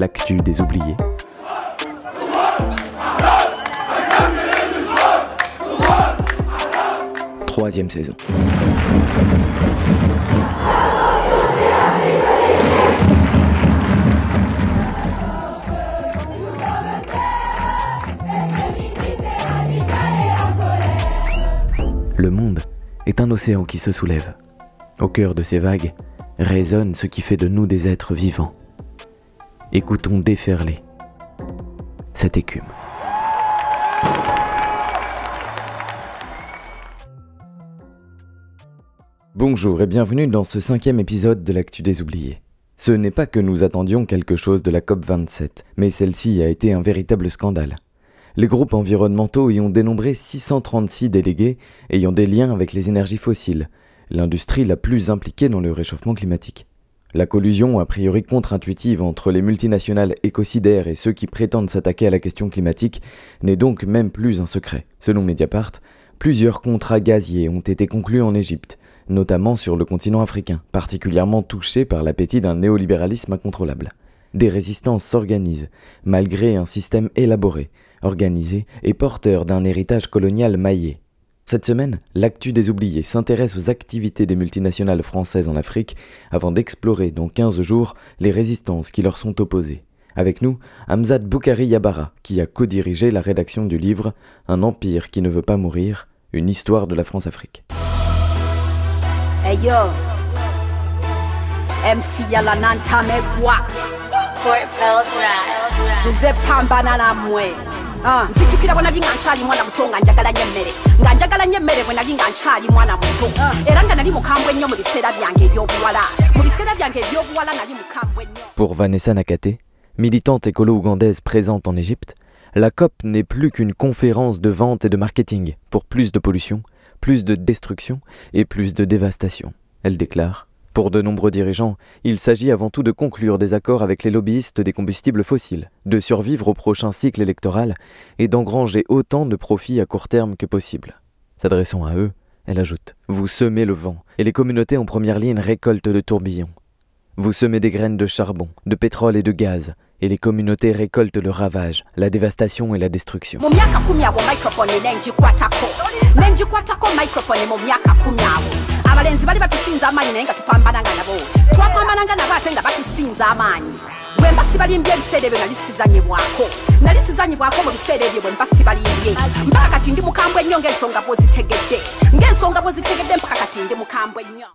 l'actu des oubliés. Troisième saison. Le monde est un océan qui se soulève. Au cœur de ces vagues résonne ce qui fait de nous des êtres vivants. Écoutons déferler cette écume. Bonjour et bienvenue dans ce cinquième épisode de l'actu des oubliés. Ce n'est pas que nous attendions quelque chose de la COP27, mais celle-ci a été un véritable scandale. Les groupes environnementaux y ont dénombré 636 délégués ayant des liens avec les énergies fossiles, l'industrie la plus impliquée dans le réchauffement climatique. La collusion a priori contre-intuitive entre les multinationales écocidaires et ceux qui prétendent s'attaquer à la question climatique n'est donc même plus un secret. Selon Mediapart, plusieurs contrats gaziers ont été conclus en Égypte, notamment sur le continent africain, particulièrement touché par l'appétit d'un néolibéralisme incontrôlable. Des résistances s'organisent, malgré un système élaboré, organisé et porteur d'un héritage colonial maillé. Cette semaine, l'actu des oubliés s'intéresse aux activités des multinationales françaises en Afrique avant d'explorer dans 15 jours les résistances qui leur sont opposées. Avec nous, Hamzat Boukari Yabara, qui a co-dirigé la rédaction du livre Un empire qui ne veut pas mourir, une histoire de la France-Afrique. Hey yo, MC yalanantamegwa Port Bell Drive. sizepambana namwe nzijukira bwe nali nga nkyali mwana muto nga njagala nnyo emmere nga njagala nnyo emmere bwe nali nga nkyali mwana muto era nga nali mukambwe ennyo mu biseera byange eby'obuwala mu biseera byange eby'obuwala nali mukambwe nnyo Pour Vanessa Nakate, militante écolo-ougandaise présente en Égypte, la COP n'est plus qu'une conférence de vente et de marketing pour plus de pollution, plus de destruction et plus de dévastation. Elle déclare Pour de nombreux dirigeants, il s'agit avant tout de conclure des accords avec les lobbyistes des combustibles fossiles, de survivre au prochain cycle électoral et d'engranger autant de profits à court terme que possible. S'adressant à eux, elle ajoute Vous semez le vent et les communautés en première ligne récoltent le tourbillon. Vous semez des graines de charbon, de pétrole et de gaz, et les communautés récoltent le ravage, la dévastation et la destruction.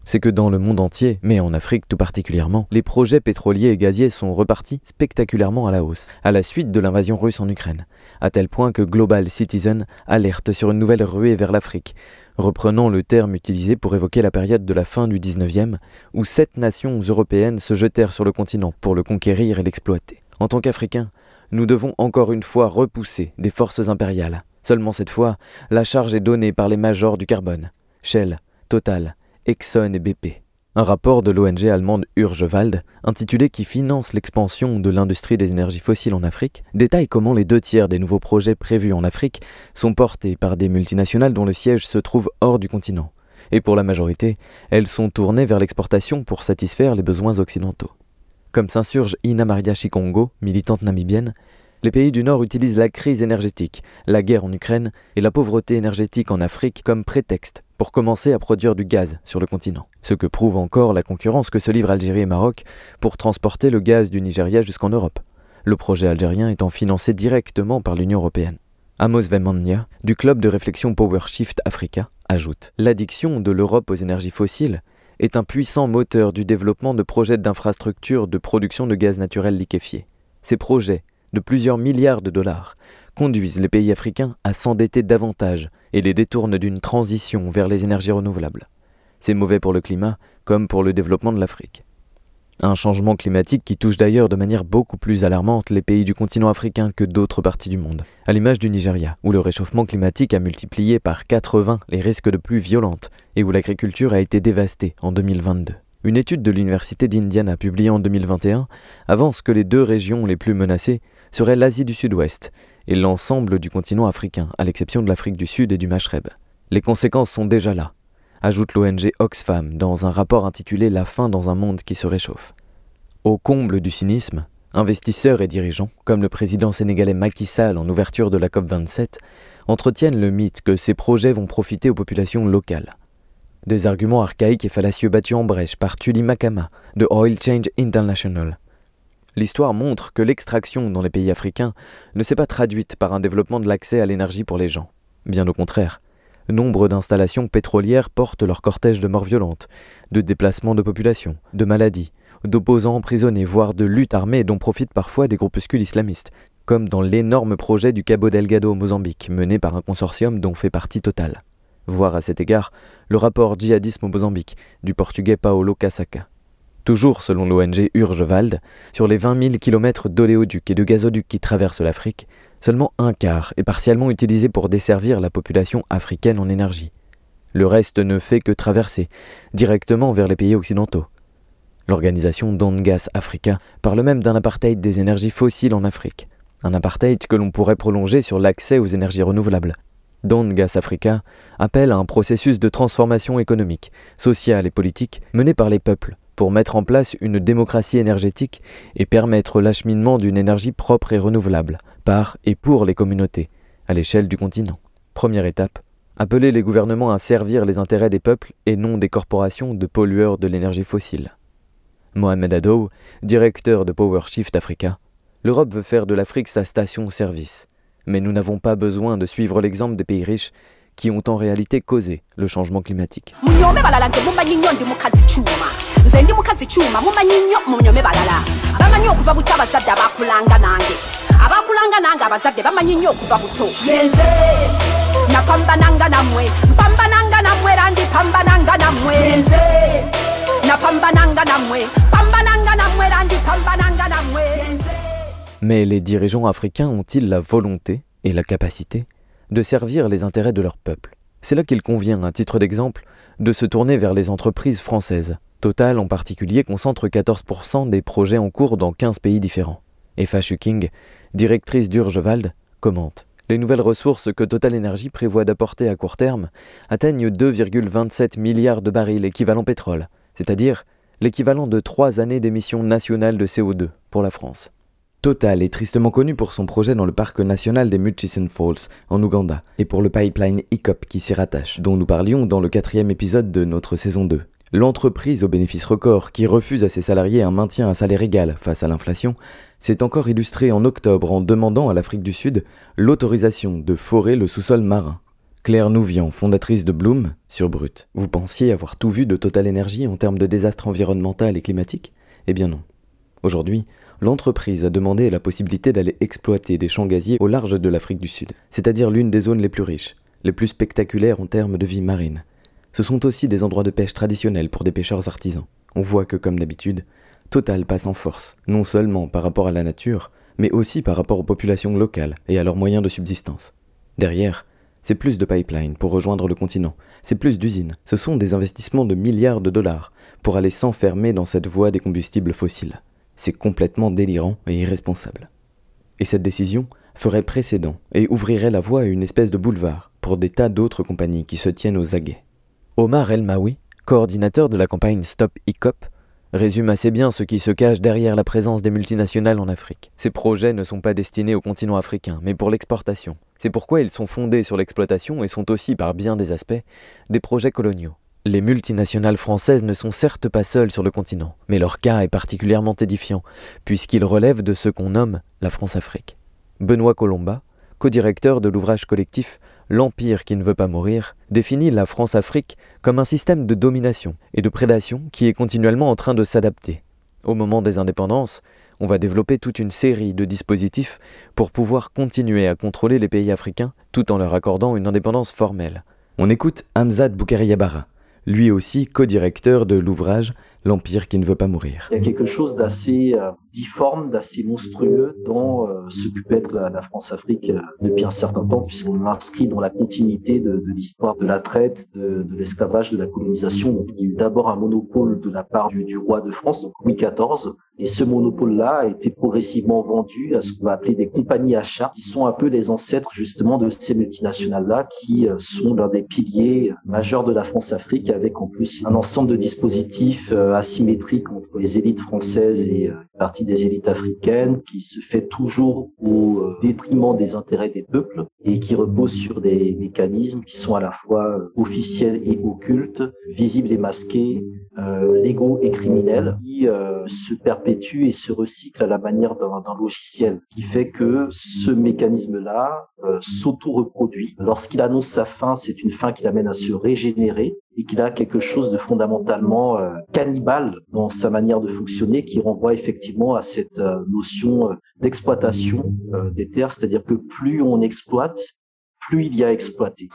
C'est que dans le monde entier, mais en Afrique tout particulièrement, les projets pétroliers et gaziers sont repartis spectaculairement à la hausse, à la suite de l'invasion russe en Ukraine, à tel point que Global Citizen alerte sur une nouvelle ruée vers l'Afrique, reprenant le terme utilisé pour évoquer la période de la fin du 19e, où sept nations européennes se jetèrent sur le continent pour le conquérir et l'exploiter. En tant qu'Africains, nous devons encore une fois repousser des forces impériales. Seulement cette fois, la charge est donnée par les majors du carbone, Shell, Total, Exxon et BP. Un rapport de l'ONG allemande Urgewald, intitulé Qui finance l'expansion de l'industrie des énergies fossiles en Afrique, détaille comment les deux tiers des nouveaux projets prévus en Afrique sont portés par des multinationales dont le siège se trouve hors du continent. Et pour la majorité, elles sont tournées vers l'exportation pour satisfaire les besoins occidentaux. Comme s'insurge Ina Maria Chikongo, militante namibienne, les pays du Nord utilisent la crise énergétique, la guerre en Ukraine et la pauvreté énergétique en Afrique comme prétexte pour commencer à produire du gaz sur le continent. Ce que prouve encore la concurrence que se livrent Algérie et Maroc pour transporter le gaz du Nigeria jusqu'en Europe, le projet algérien étant financé directement par l'Union européenne. Amos Vemania, du club de réflexion PowerShift Africa, ajoute L'addiction de l'Europe aux énergies fossiles est un puissant moteur du développement de projets d'infrastructures de production de gaz naturel liquéfié. Ces projets, de plusieurs milliards de dollars, conduisent les pays africains à s'endetter davantage et les détournent d'une transition vers les énergies renouvelables. C'est mauvais pour le climat comme pour le développement de l'Afrique. Un changement climatique qui touche d'ailleurs de manière beaucoup plus alarmante les pays du continent africain que d'autres parties du monde, à l'image du Nigeria, où le réchauffement climatique a multiplié par 80 les risques de pluies violentes et où l'agriculture a été dévastée en 2022. Une étude de l'Université d'Indiana publiée en 2021 avance que les deux régions les plus menacées seraient l'Asie du Sud-Ouest et l'ensemble du continent africain, à l'exception de l'Afrique du Sud et du Maghreb. Les conséquences sont déjà là, ajoute l'ONG Oxfam dans un rapport intitulé La fin dans un monde qui se réchauffe. Au comble du cynisme, Investisseurs et dirigeants, comme le président sénégalais Macky Sall en ouverture de la COP27, entretiennent le mythe que ces projets vont profiter aux populations locales. Des arguments archaïques et fallacieux battus en brèche par Tuli Makama de Oil Change International. L'histoire montre que l'extraction dans les pays africains ne s'est pas traduite par un développement de l'accès à l'énergie pour les gens. Bien au contraire, nombre d'installations pétrolières portent leur cortège de morts violentes, de déplacements de population, de maladies, d'opposants emprisonnés, voire de luttes armées dont profitent parfois des groupuscules islamistes, comme dans l'énorme projet du Cabo Delgado au Mozambique, mené par un consortium dont fait partie Total. Voir à cet égard le rapport Djihadisme au Mozambique du portugais Paolo Casaca. Toujours selon l'ONG Urgewald, sur les 20 000 km d'oléoducs et de gazoducs qui traversent l'Afrique, seulement un quart est partiellement utilisé pour desservir la population africaine en énergie. Le reste ne fait que traverser directement vers les pays occidentaux. L'organisation Dongas Africa parle même d'un apartheid des énergies fossiles en Afrique, un apartheid que l'on pourrait prolonger sur l'accès aux énergies renouvelables. Dongas Africa appelle à un processus de transformation économique, sociale et politique mené par les peuples pour mettre en place une démocratie énergétique et permettre l'acheminement d'une énergie propre et renouvelable par et pour les communautés à l'échelle du continent. Première étape, appeler les gouvernements à servir les intérêts des peuples et non des corporations de pollueurs de l'énergie fossile. Mohamed Adow, directeur de PowerShift Africa, l'Europe veut faire de l'Afrique sa station-service. Mais nous n'avons pas besoin de suivre l'exemple des pays riches qui ont en réalité causé le changement climatique. Mais les dirigeants africains ont-ils la volonté et la capacité de servir les intérêts de leur peuple? C'est là qu'il convient, à titre d'exemple, de se tourner vers les entreprises françaises. Total en particulier concentre 14% des projets en cours dans 15 pays différents. Eva Schuking, directrice d'Urgewald, commente. Les nouvelles ressources que Total Energy prévoit d'apporter à court terme atteignent 2,27 milliards de barils équivalent pétrole, c'est-à-dire l'équivalent de trois années d'émissions nationales de CO2 pour la France. Total est tristement connu pour son projet dans le parc national des Murchison Falls, en Ouganda, et pour le pipeline ICOP qui s'y rattache, dont nous parlions dans le quatrième épisode de notre saison 2. L'entreprise au bénéfice record, qui refuse à ses salariés un maintien à salaire égal face à l'inflation, s'est encore illustrée en octobre en demandant à l'Afrique du Sud l'autorisation de forer le sous-sol marin. Claire Nouvian, fondatrice de Bloom, sur Brut. Vous pensiez avoir tout vu de Total Energy en termes de désastre environnemental et climatique? Eh bien non. Aujourd'hui, l'entreprise a demandé la possibilité d'aller exploiter des champs gaziers au large de l'Afrique du Sud, c'est-à-dire l'une des zones les plus riches, les plus spectaculaires en termes de vie marine. Ce sont aussi des endroits de pêche traditionnels pour des pêcheurs artisans. On voit que, comme d'habitude, Total passe en force, non seulement par rapport à la nature, mais aussi par rapport aux populations locales et à leurs moyens de subsistance. Derrière, c'est plus de pipelines pour rejoindre le continent, c'est plus d'usines, ce sont des investissements de milliards de dollars pour aller s'enfermer dans cette voie des combustibles fossiles. C'est complètement délirant et irresponsable. Et cette décision ferait précédent et ouvrirait la voie à une espèce de boulevard pour des tas d'autres compagnies qui se tiennent aux aguets. Omar El Maoui, coordinateur de la campagne Stop ICOP, résume assez bien ce qui se cache derrière la présence des multinationales en Afrique. Ces projets ne sont pas destinés au continent africain, mais pour l'exportation. C'est pourquoi ils sont fondés sur l'exploitation et sont aussi, par bien des aspects, des projets coloniaux. Les multinationales françaises ne sont certes pas seules sur le continent, mais leur cas est particulièrement édifiant, puisqu'il relève de ce qu'on nomme la France-Afrique. Benoît Colomba, co-directeur de l'ouvrage collectif L'Empire qui ne veut pas mourir, définit la France-Afrique comme un système de domination et de prédation qui est continuellement en train de s'adapter. Au moment des indépendances, on va développer toute une série de dispositifs pour pouvoir continuer à contrôler les pays africains tout en leur accordant une indépendance formelle. On écoute Hamzat Boukari lui aussi co-directeur de l'ouvrage L'Empire qui ne veut pas mourir. Il y a quelque chose d'assez euh, difforme, d'assez monstrueux dans euh, peut être la, France-Afrique euh, depuis un certain temps, puisqu'on l'inscrit dans la continuité de, l'histoire de la traite, de, l'esclavage, de la colonisation. Donc, il y a eu d'abord un monopole de la part du, roi de France, donc Louis XIV, et ce monopole-là a été progressivement vendu à ce qu'on va appeler des compagnies achats, qui sont un peu les ancêtres justement de ces multinationales-là, qui sont l'un des piliers majeurs de la France-Afrique, avec en plus un ensemble de dispositifs asymétrique entre les élites françaises et une partie des élites africaines qui se fait toujours au détriment des intérêts des peuples et qui repose sur des mécanismes qui sont à la fois officiels et occultes, visibles et masqués, légaux et criminels, qui se perpétuent et se recyclent à la manière d'un logiciel, qui fait que ce mécanisme-là s'auto-reproduit. Lorsqu'il annonce sa fin, c'est une fin qui l'amène à se régénérer et qu'il a quelque chose de fondamentalement euh, cannibale dans sa manière de fonctionner qui renvoie effectivement à cette euh, notion euh, d'exploitation des terres, c'est-à-dire que plus on exploite, plus il y a exploité.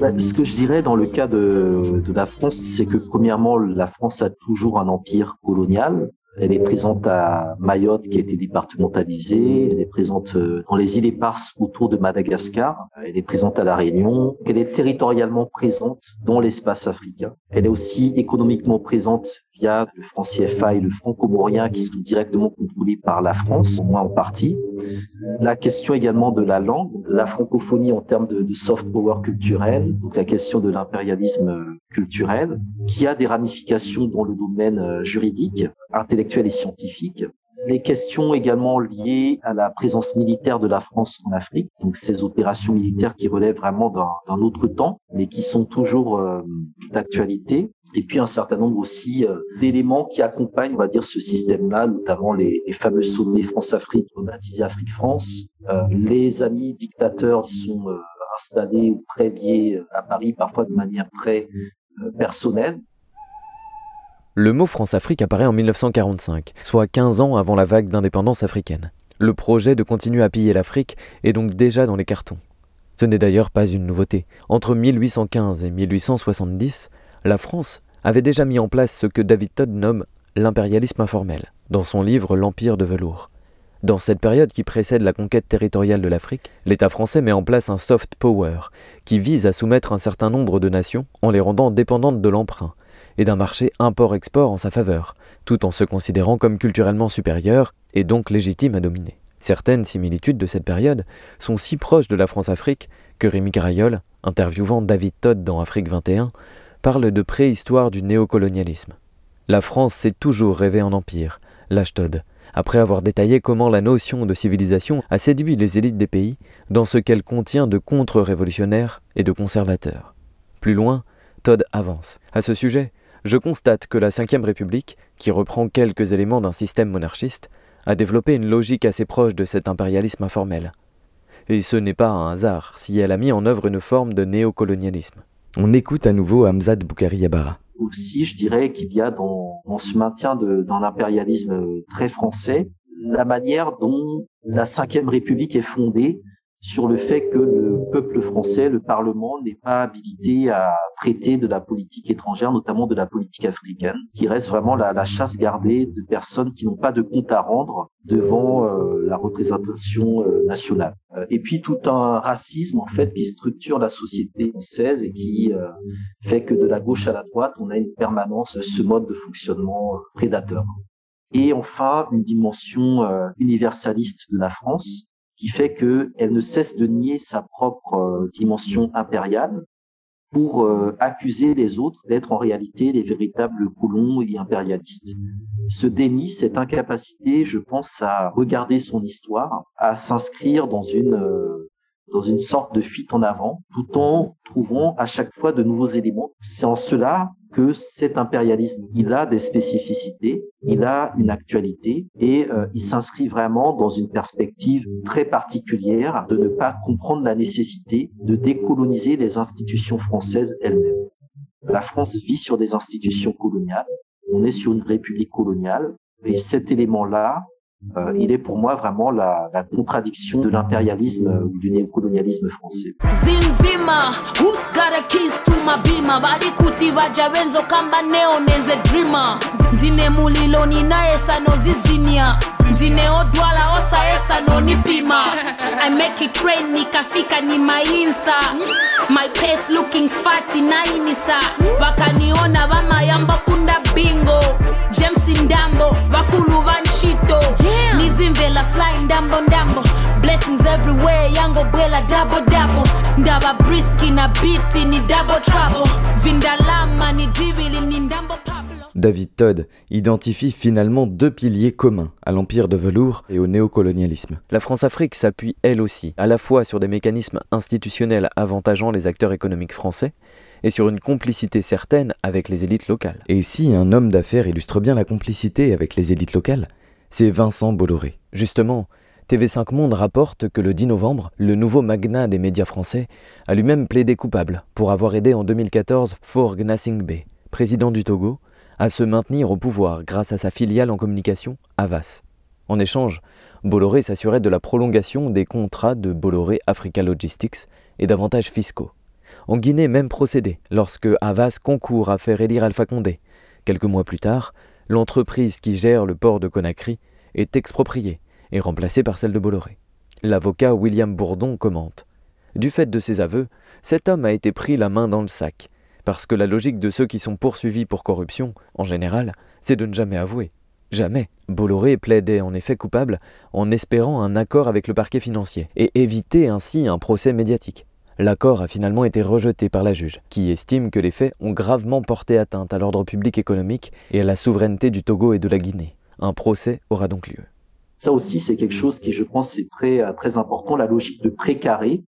Ce que je dirais dans le cas de, de la France, c'est que premièrement, la France a toujours un empire colonial. Elle est présente à Mayotte, qui a été départementalisée. Elle est présente euh, dans les îles éparses autour de Madagascar. Elle est présente à La Réunion. Elle est territorialement présente dans l'espace africain. Elle est aussi économiquement présente via le franc CFA et le franc comorien qui sont directement contrôlés par la France, au moins en partie. La question également de la langue, la francophonie en termes de, de soft power culturel, donc la question de l'impérialisme culturel, qui a des ramifications dans le domaine euh, juridique, intellectuel et scientifique, les questions également liées à la présence militaire de la France en Afrique, donc ces opérations militaires qui relèvent vraiment d'un autre temps, mais qui sont toujours euh, d'actualité, et puis un certain nombre aussi euh, d'éléments qui accompagnent, on va dire, ce système-là, notamment les, fameux sommets France-Afrique, baptisés Afrique-France, euh, les amis dictateurs sont installés ou très liés à Paris, parfois de manière très personnelle. Le mot France-Afrique apparaît en 1945, soit 15 ans avant la vague d'indépendance africaine. Le projet de continuer à piller l'Afrique est donc déjà dans les cartons. Ce n'est d'ailleurs pas une nouveauté. Entre 1815 et 1870, la France avait déjà mis en place ce que David Todd nomme l'impérialisme informel, dans son livre L'Empire de velours. Dans cette période qui précède la conquête territoriale de l'Afrique, l'État français met en place un soft power, qui vise à soumettre un certain nombre de nations en les rendant dépendantes de l'emprunt, et d'un marché import-export en sa faveur, tout en se considérant comme culturellement supérieur et donc légitime à dominer. Certaines similitudes de cette période sont si proches de la France-Afrique que Rémi Carayol, interviewant David Todd dans Afrique 21, parle de préhistoire du néocolonialisme. La France s'est toujours rêvée en empire, lâche Todd, après avoir détaillé comment la notion de civilisation a séduit les élites des pays dans ce qu'elle contient de contre-révolutionnaires et de conservateurs. Plus loin, Todd avance. À ce sujet, je constate que la Ve République, qui reprend quelques éléments d'un système monarchiste, a développé une logique assez proche de cet impérialisme informel. Et ce n'est pas un hasard si elle a mis en œuvre une forme de néocolonialisme. On écoute à nouveau Hamzad Boukari Yabara. Aussi, je dirais qu'il y a dans, ce maintien de, dans l'impérialisme très français la manière dont la Ve République est fondée sur le fait que le peuple français, le Parlement, n'est pas habilité à traiter de la politique étrangère, notamment de la politique africaine, qui reste vraiment la, chasse gardée de personnes qui n'ont pas de compte à rendre devant euh, la représentation euh, nationale. Euh, et puis tout un racisme en fait qui structure la société française et qui fait que de la gauche à la droite, on a une permanence ce mode de fonctionnement prédateur. Et enfin, une dimension universaliste de la France, qui fait qu'elle ne cesse de nier sa propre euh, dimension impériale pour euh, accuser les autres d'être en réalité les véritables colons et impérialistes. Ce déni, cette incapacité, je pense, à regarder son histoire, à s'inscrire dans une euh, dans une sorte de fuite en avant, tout en trouvant à chaque fois de nouveaux éléments. C'est en cela que cet impérialisme, il a des spécificités, il a une actualité et euh, il s'inscrit vraiment dans une perspective très particulière de ne pas comprendre la nécessité de décoloniser les institutions françaises elles-mêmes. La France vit sur des institutions coloniales, on est sur une république coloniale et cet élément-là, euh, il est pour moi vraiment la, la contradiction de l'impérialisme ou du néocolonialisme français. senior ndineo dwala osa esa nonipima I make it train nikafika ni mainsa. My pace looking fat inainisa wakaniona vamayamba punda bingo. James Ndambo vakulu vanchito nizimvela fly ndambo ndambo. Blessings everywhere yango bwela double double. Ndava briski na biti ni double trouble. Vindalama ni divili ni ndambo pablo David Todd identifie finalement deux piliers communs à l'empire de velours et au néocolonialisme. La France-Afrique s'appuie elle aussi à la fois sur des mécanismes institutionnels avantageant les acteurs économiques français et sur une complicité certaine avec les élites locales. Et si un homme d'affaires illustre bien la complicité avec les élites locales, c'est Vincent Bolloré. Justement, TV5 Monde rapporte que le 10 novembre, le nouveau magnat des médias français a lui-même plaidé coupable pour avoir aidé en 2014 Faure Gnassingbé, président du Togo, à se maintenir au pouvoir grâce à sa filiale en communication, Avas. En échange, Bolloré s'assurait de la prolongation des contrats de Bolloré Africa Logistics et d'avantages fiscaux. En Guinée, même procédé, lorsque Havas concourt à faire élire Alpha Condé. Quelques mois plus tard, l'entreprise qui gère le port de Conakry est expropriée et remplacée par celle de Bolloré. L'avocat William Bourdon commente Du fait de ses aveux, cet homme a été pris la main dans le sac, parce que la logique de ceux qui sont poursuivis pour corruption, en général, c'est de ne jamais avouer. Jamais. Bolloré plaidait en effet coupable en espérant un accord avec le parquet financier et éviter ainsi un procès médiatique. L'accord a finalement été rejeté par la juge, qui estime que les faits ont gravement porté atteinte à l'ordre public économique et à la souveraineté du Togo et de la Guinée. Un procès aura donc lieu. Ça aussi, c'est quelque chose qui, je pense, est très, très important, la logique de précaré,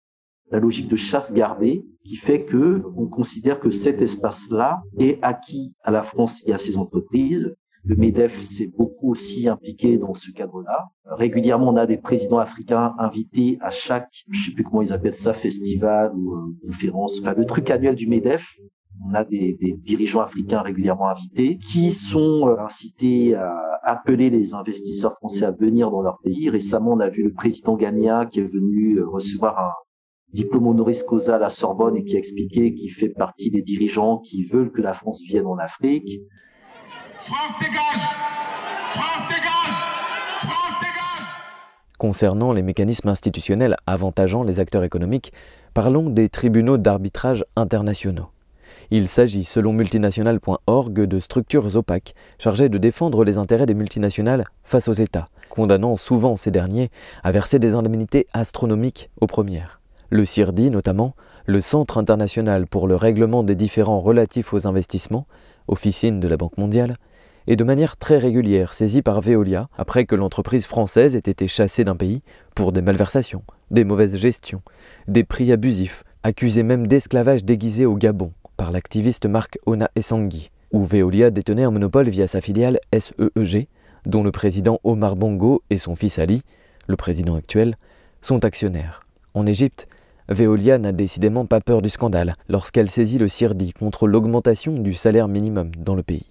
la logique de chasse gardée, qui fait que on considère que cet espace-là est acquis à la France et à ses entreprises. Le MEDEF s'est beaucoup aussi impliqué dans ce cadre-là. Régulièrement, on a des présidents africains invités à chaque, je sais plus comment ils appellent ça, festival ou euh, conférence, enfin le truc annuel du MEDEF. On a des, des dirigeants africains régulièrement invités qui sont euh, incités à appeler les investisseurs français à venir dans leur pays. Récemment, on a vu le président Gagna qui est venu euh, recevoir un, diplôme honoris causa à la Sorbonne et qui a expliqué qu'il fait partie des dirigeants qui veulent que la France vienne en Afrique. France dégage France dégage France dégage Concernant les mécanismes institutionnels avantageant les acteurs économiques, parlons des tribunaux d'arbitrage internationaux. Il s'agit, selon multinational.org, de structures opaques chargées de défendre les intérêts des multinationales face aux États, condamnant souvent ces derniers à verser des indemnités astronomiques aux premières le CIRDI notamment, le Centre international pour le règlement des différends relatifs aux investissements, officine de la Banque mondiale, est de manière très régulière saisi par Veolia après que l'entreprise française ait été chassée d'un pays pour des malversations, des mauvaises gestions, des prix abusifs, accusée même d'esclavage déguisé au Gabon par l'activiste Marc Ona Essangui, où Veolia détenait un monopole via sa filiale SEEG, dont le président Omar Bongo et son fils Ali, le président actuel, sont actionnaires. En Égypte, Veolia n'a décidément pas peur du scandale lorsqu'elle saisit le CIRDI contre l'augmentation du salaire minimum dans le pays.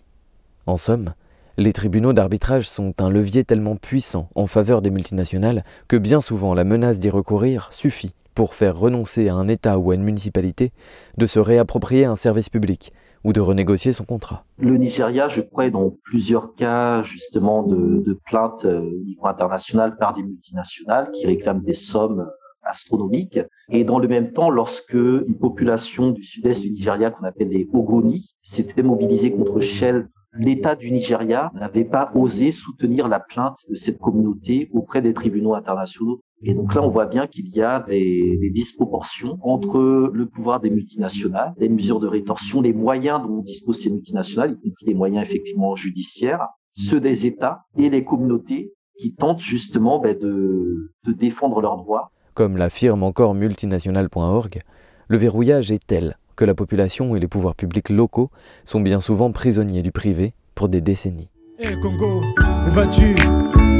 En somme, les tribunaux d'arbitrage sont un levier tellement puissant en faveur des multinationales que bien souvent la menace d'y recourir suffit pour faire renoncer à un État ou à une municipalité de se réapproprier un service public ou de renégocier son contrat. Le Nigeria, je crois, est dans plusieurs cas justement de, plaintes euh, au niveau international par des multinationales qui réclament des sommes astronomique. Et dans le même temps, lorsque une population du sud-est du Nigeria qu'on appelle les Ogoni s'était mobilisée contre Shell, l'État du Nigeria n'avait pas osé soutenir la plainte de cette communauté auprès des tribunaux internationaux. Et donc là, on voit bien qu'il y a des, des, disproportions entre le pouvoir des multinationales, les mesures de rétorsion, les moyens dont disposent ces multinationales, y compris les moyens effectivement judiciaires, ceux des États et les communautés qui tentent justement ben, de, de défendre leurs droits comme l'affirme encore multinational.org, le verrouillage est tel que la population et les pouvoirs publics locaux sont bien souvent prisonniers du privé pour des décennies. Eh,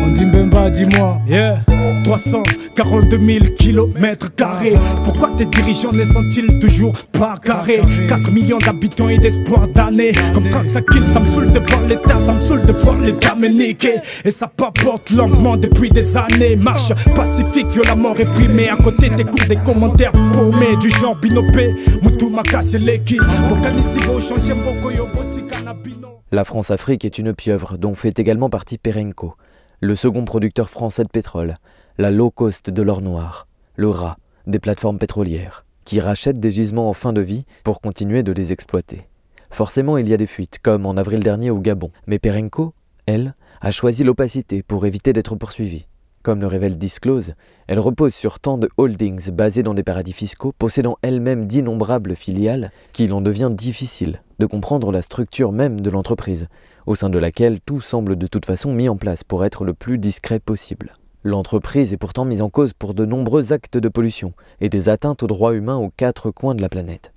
Mbemba, dis-moi, yeah 342 000 kilomètres carrés. Pourquoi tes dirigeants ne sont-ils toujours pas carrés? 4 millions d'habitants et d'espoir d'années. Comme quand ça quitte, ça me saoule de voir l'état, ça me saoule de voir l'état me niquer. Et ça papote lentement depuis des années. Marche pacifique, violemment réprimée. À côté des cours, des commentaires paumés du genre binopé. Moutou Makasi Leki. Bokanisibo, La France-Afrique est une pieuvre dont fait également partie Perenco, le second producteur français de pétrole, la low cost de l'or noir, le rat des plateformes pétrolières, qui rachètent des gisements en fin de vie pour continuer de les exploiter. Forcément, il y a des fuites, comme en avril dernier au Gabon, mais Perenco, elle, a choisi l'opacité pour éviter d'être poursuivie. Comme le révèle Disclose, elle repose sur tant de holdings basés dans des paradis fiscaux, possédant elle-même d'innombrables filiales, qu'il en devient difficile de comprendre la structure même de l'entreprise, au sein de laquelle tout semble de toute façon mis en place pour être le plus discret possible. L'entreprise est pourtant mise en cause pour de nombreux actes de pollution et des atteintes aux droits humains aux quatre coins de la planète.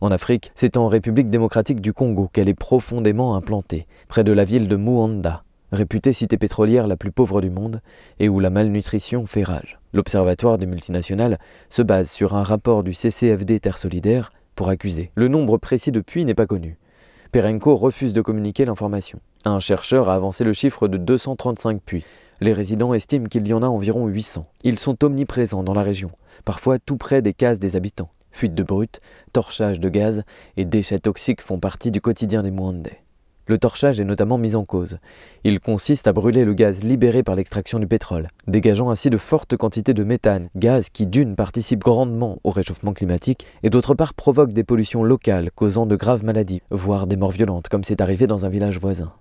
En Afrique, c'est en République démocratique du Congo qu'elle est profondément implantée, près de la ville de Muanda, réputée cité pétrolière la plus pauvre du monde et où la malnutrition fait rage. L'Observatoire des multinationales se base sur un rapport du CCFD Terre Solidaire pour accuser. Le nombre précis de puits n'est pas connu. Perenco refuse de communiquer l'information. Un chercheur a avancé le chiffre de 235 puits. Les résidents estiment qu'il y en a environ 800. Ils sont omniprésents dans la région, parfois tout près des cases des habitants. Fuite de brut, torchage de gaz et déchets toxiques font partie du quotidien des Mwandais. Le torchage est notamment mis en cause. Il consiste à brûler le gaz libéré par l'extraction du pétrole, dégageant ainsi de fortes quantités de méthane, gaz qui d'une participe grandement au réchauffement climatique et d'autre part provoque des pollutions locales causant de graves maladies, voire des morts violentes comme c'est arrivé dans un village voisin.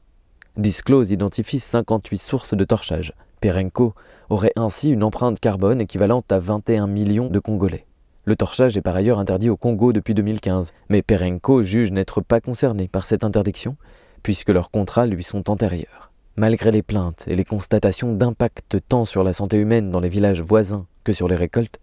Disclose identifie 58 sources de torchage. Perenco aurait ainsi une empreinte carbone équivalente à 21 millions de Congolais. Le torchage est par ailleurs interdit au Congo depuis 2015, mais Perenco juge n'être pas concerné par cette interdiction puisque leurs contrats lui sont antérieurs. Malgré les plaintes et les constatations d'impact tant sur la santé humaine dans les villages voisins que sur les récoltes,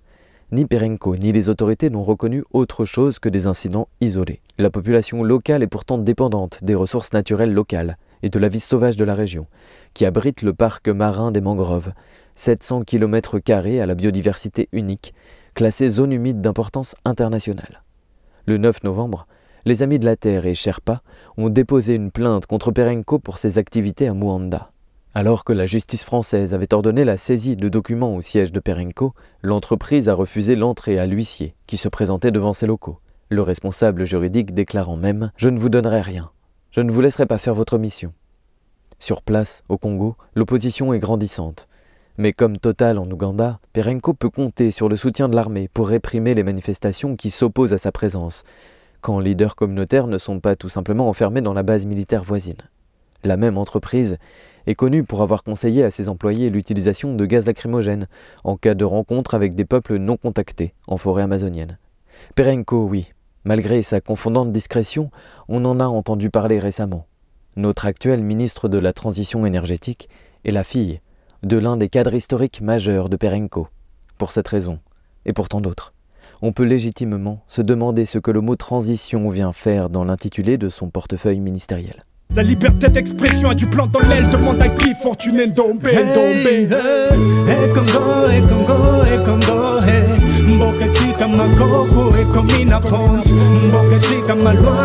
ni Perenco ni les autorités n'ont reconnu autre chose que des incidents isolés. La population locale est pourtant dépendante des ressources naturelles locales et de la vie sauvage de la région, qui abrite le parc marin des mangroves, 700 km à la biodiversité unique, classée zone humide d'importance internationale. Le 9 novembre, les Amis de la Terre et Sherpa ont déposé une plainte contre Perenco pour ses activités à Muanda. Alors que la justice française avait ordonné la saisie de documents au siège de Perenco, l'entreprise a refusé l'entrée à l'huissier qui se présentait devant ses locaux. Le responsable juridique déclarant même Je ne vous donnerai rien. Je ne vous laisserai pas faire votre mission. Sur place, au Congo, l'opposition est grandissante. Mais comme Total en Ouganda, Perenco peut compter sur le soutien de l'armée pour réprimer les manifestations qui s'opposent à sa présence, quand leaders communautaires ne sont pas tout simplement enfermés dans la base militaire voisine. La même entreprise est connue pour avoir conseillé à ses employés l'utilisation de gaz lacrymogène en cas de rencontre avec des peuples non contactés en forêt amazonienne. Perenco, oui, malgré sa confondante discrétion, on en a entendu parler récemment. Notre actuel ministre de la Transition énergétique est la fille de l'un des cadres historiques majeurs de Perenco, pour cette raison, et pour tant d'autres on peut légitimement se demander ce que le mot transition vient faire dans l'intitulé de son portefeuille ministériel. La liberté d'expression a du plan dans l'aile, demande à qui fortune Ndombe, Ndombe. Hey, hey, Congo, hey, Congo, hey, Congo, hey. Mboka hey, komina pont. Mboka malwango,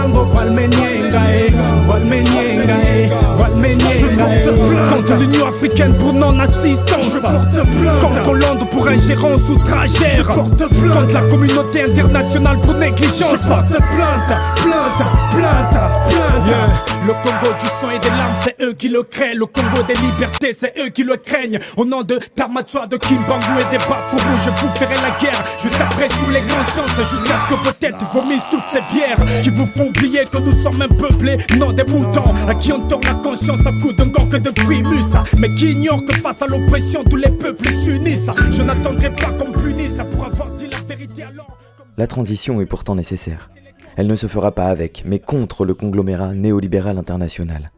l'Union africaine pour non-assistance. Je porte plainte. Hollande pour ingérence outragère. Je porte plainte. Contre la communauté internationale pour négligence. Je porte plainte, plainte, plainte, plainte. Yeah. Le Congo du sang et des larmes, c'est eux qui le créent. Le Congo des libertés, c'est eux qui le craignent. Au nom de Tarmatua, de Kimbangu et des Bafourou, je vous ferai la guerre. Je taperai sous les grands sciences jusqu'à ce que peut-être vomissent toutes ces bières qui vous font oublier que nous sommes un peuplé, non des moutons, à qui on tord la conscience à coup d'un gang de primus, mais qui ignore que face à l'oppression, tous les peuples s'unissent. Je n'attendrai pas qu'on punisse pour avoir dit la vérité alors. La transition est pourtant nécessaire. Elle ne se fera pas avec, mais contre le conglomérat néolibéral international.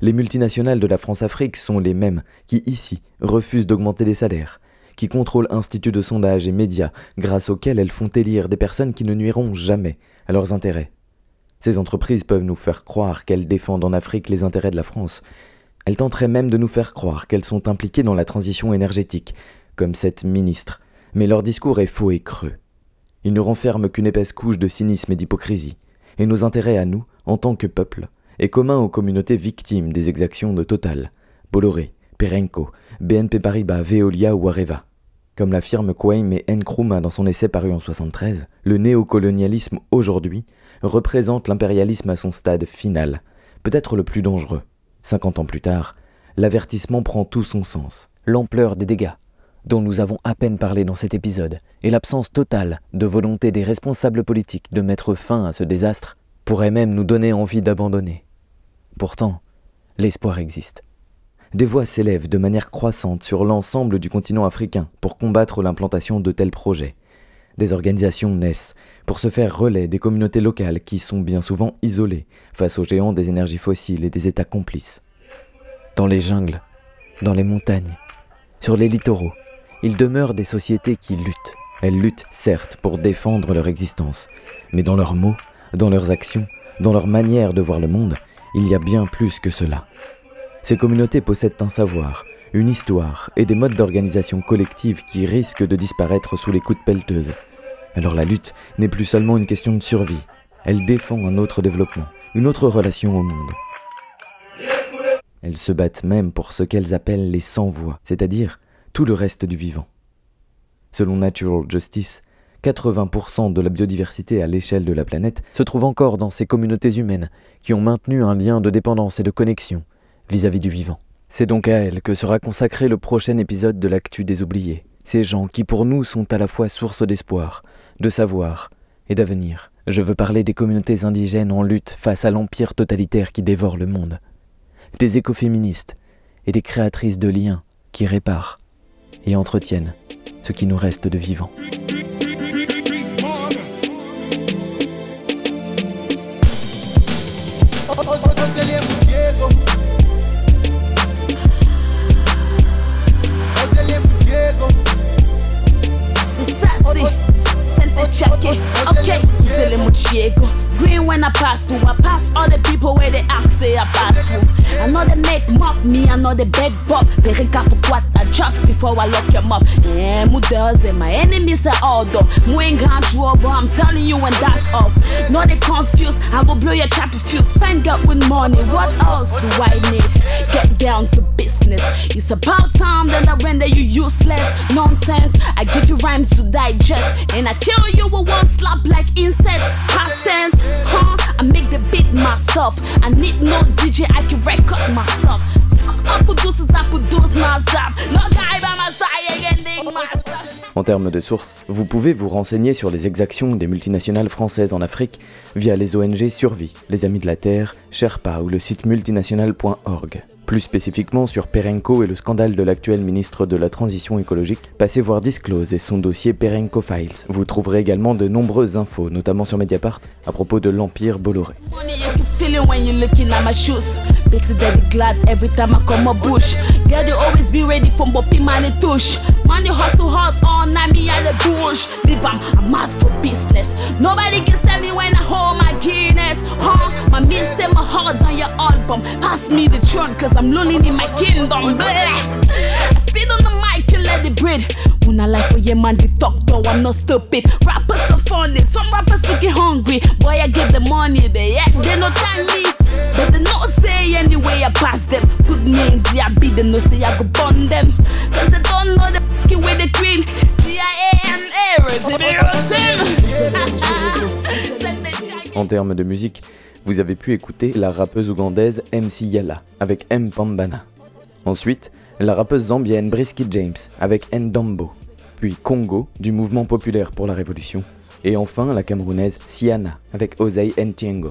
Les multinationales de la France-Afrique sont les mêmes qui, ici, refusent d'augmenter les salaires, qui contrôlent instituts de sondage et médias grâce auxquels elles font élire des personnes qui ne nuiront jamais à leurs intérêts. Ces entreprises peuvent nous faire croire qu'elles défendent en Afrique les intérêts de la France. Elles tenteraient même de nous faire croire qu'elles sont impliquées dans la transition énergétique, comme cette ministre, mais leur discours est faux et creux. Il ne renferme qu'une épaisse couche de cynisme et d'hypocrisie, et nos intérêts à nous, en tant que peuple, est commun aux communautés victimes des exactions de Total, Bolloré, Perenco, BNP Paribas, Veolia ou Areva. Comme l'affirme Kwame et Nkrumah dans son essai paru en 73, le néocolonialisme aujourd'hui représente l'impérialisme à son stade final, peut-être le plus dangereux. Cinquante ans plus tard, l'avertissement prend tout son sens. L'ampleur des dégâts, dont nous avons à peine parlé dans cet épisode, et l'absence totale de volonté des responsables politiques de mettre fin à ce désastre, pourrait même nous donner envie d'abandonner. Pourtant, l'espoir existe. Des voix s'élèvent de manière croissante sur l'ensemble du continent africain pour combattre l'implantation de tels projets. Des organisations naissent pour se faire relais des communautés locales qui sont bien souvent isolées face aux géants des énergies fossiles et des États complices. Dans les jungles, dans les montagnes, sur les littoraux, il demeure des sociétés qui luttent. Elles luttent certes pour défendre leur existence, mais dans leurs mots, dans leurs actions, dans leur manière de voir le monde, il y a bien plus que cela. Ces communautés possèdent un savoir, une histoire et des modes d'organisation collective qui risquent de disparaître sous les coups de pelleteuse. Alors la lutte n'est plus seulement une question de survie, elle défend un autre développement, une autre relation au monde. Elles se battent même pour ce qu'elles appellent les sans-voix, c'est-à-dire tout le reste du vivant. Selon Natural Justice, 80% de la biodiversité à l'échelle de la planète se trouve encore dans ces communautés humaines qui ont maintenu un lien de dépendance et de connexion vis-à-vis du vivant. C'est donc à elles que sera consacré le prochain épisode de l'actu des oubliés. Ces gens qui pour nous sont à la fois source d'espoir, de savoir et d'avenir. Je veux parler des communautés indigènes en lutte face à l'empire totalitaire qui dévore le monde. Des écoféministes et des créatrices de liens qui réparent et entretiennent ce qui nous reste de vivant. Green when I pass through. I pass all the people where they ask say I pass through. I know they make mock me, I know they beg bop. They regard for what I just before I lock them up. Yeah, mu does it. My enemies are all though. Mu ain't gone through, but I'm telling you when that's off. No, they confused. I go blow your trap fuse. Spend up with money. What else do I need? Get down to business. It's about time that I render you useless. Nonsense. I give you rhymes to digest. And I kill you with one slap like insects. Past tense. En termes de sources, vous pouvez vous renseigner sur les exactions des multinationales françaises en Afrique via les ONG Survie, les Amis de la Terre, Sherpa ou le site multinational.org. Plus spécifiquement sur Perenco et le scandale de l'actuel ministre de la Transition écologique, passez voir Disclose et son dossier Perenco Files. Vous trouverez également de nombreuses infos, notamment sur Mediapart, à propos de l'Empire Bolloré. Huh? My heart on your album. Pass me the throne, cause I'm lonely in my kingdom. Blah. I spit on the mic and let it breathe. When I like for your man, the talk though, I'm not stupid. Rappers are funny, some rappers looking hungry. Boy, I give the money, they act, they no thank me. But they no say anyway, I pass them. Good names, yeah, be they no say I go burn them. Cause they don't know the fucking way the queen. CIA and En termes de musique, vous avez pu écouter la rappeuse ougandaise MC Yala avec M Pambana. Ensuite, la rappeuse zambienne Brisky James avec Ndombo, puis Congo du mouvement populaire pour la révolution, et enfin la camerounaise Siana avec Osei Ntiengo.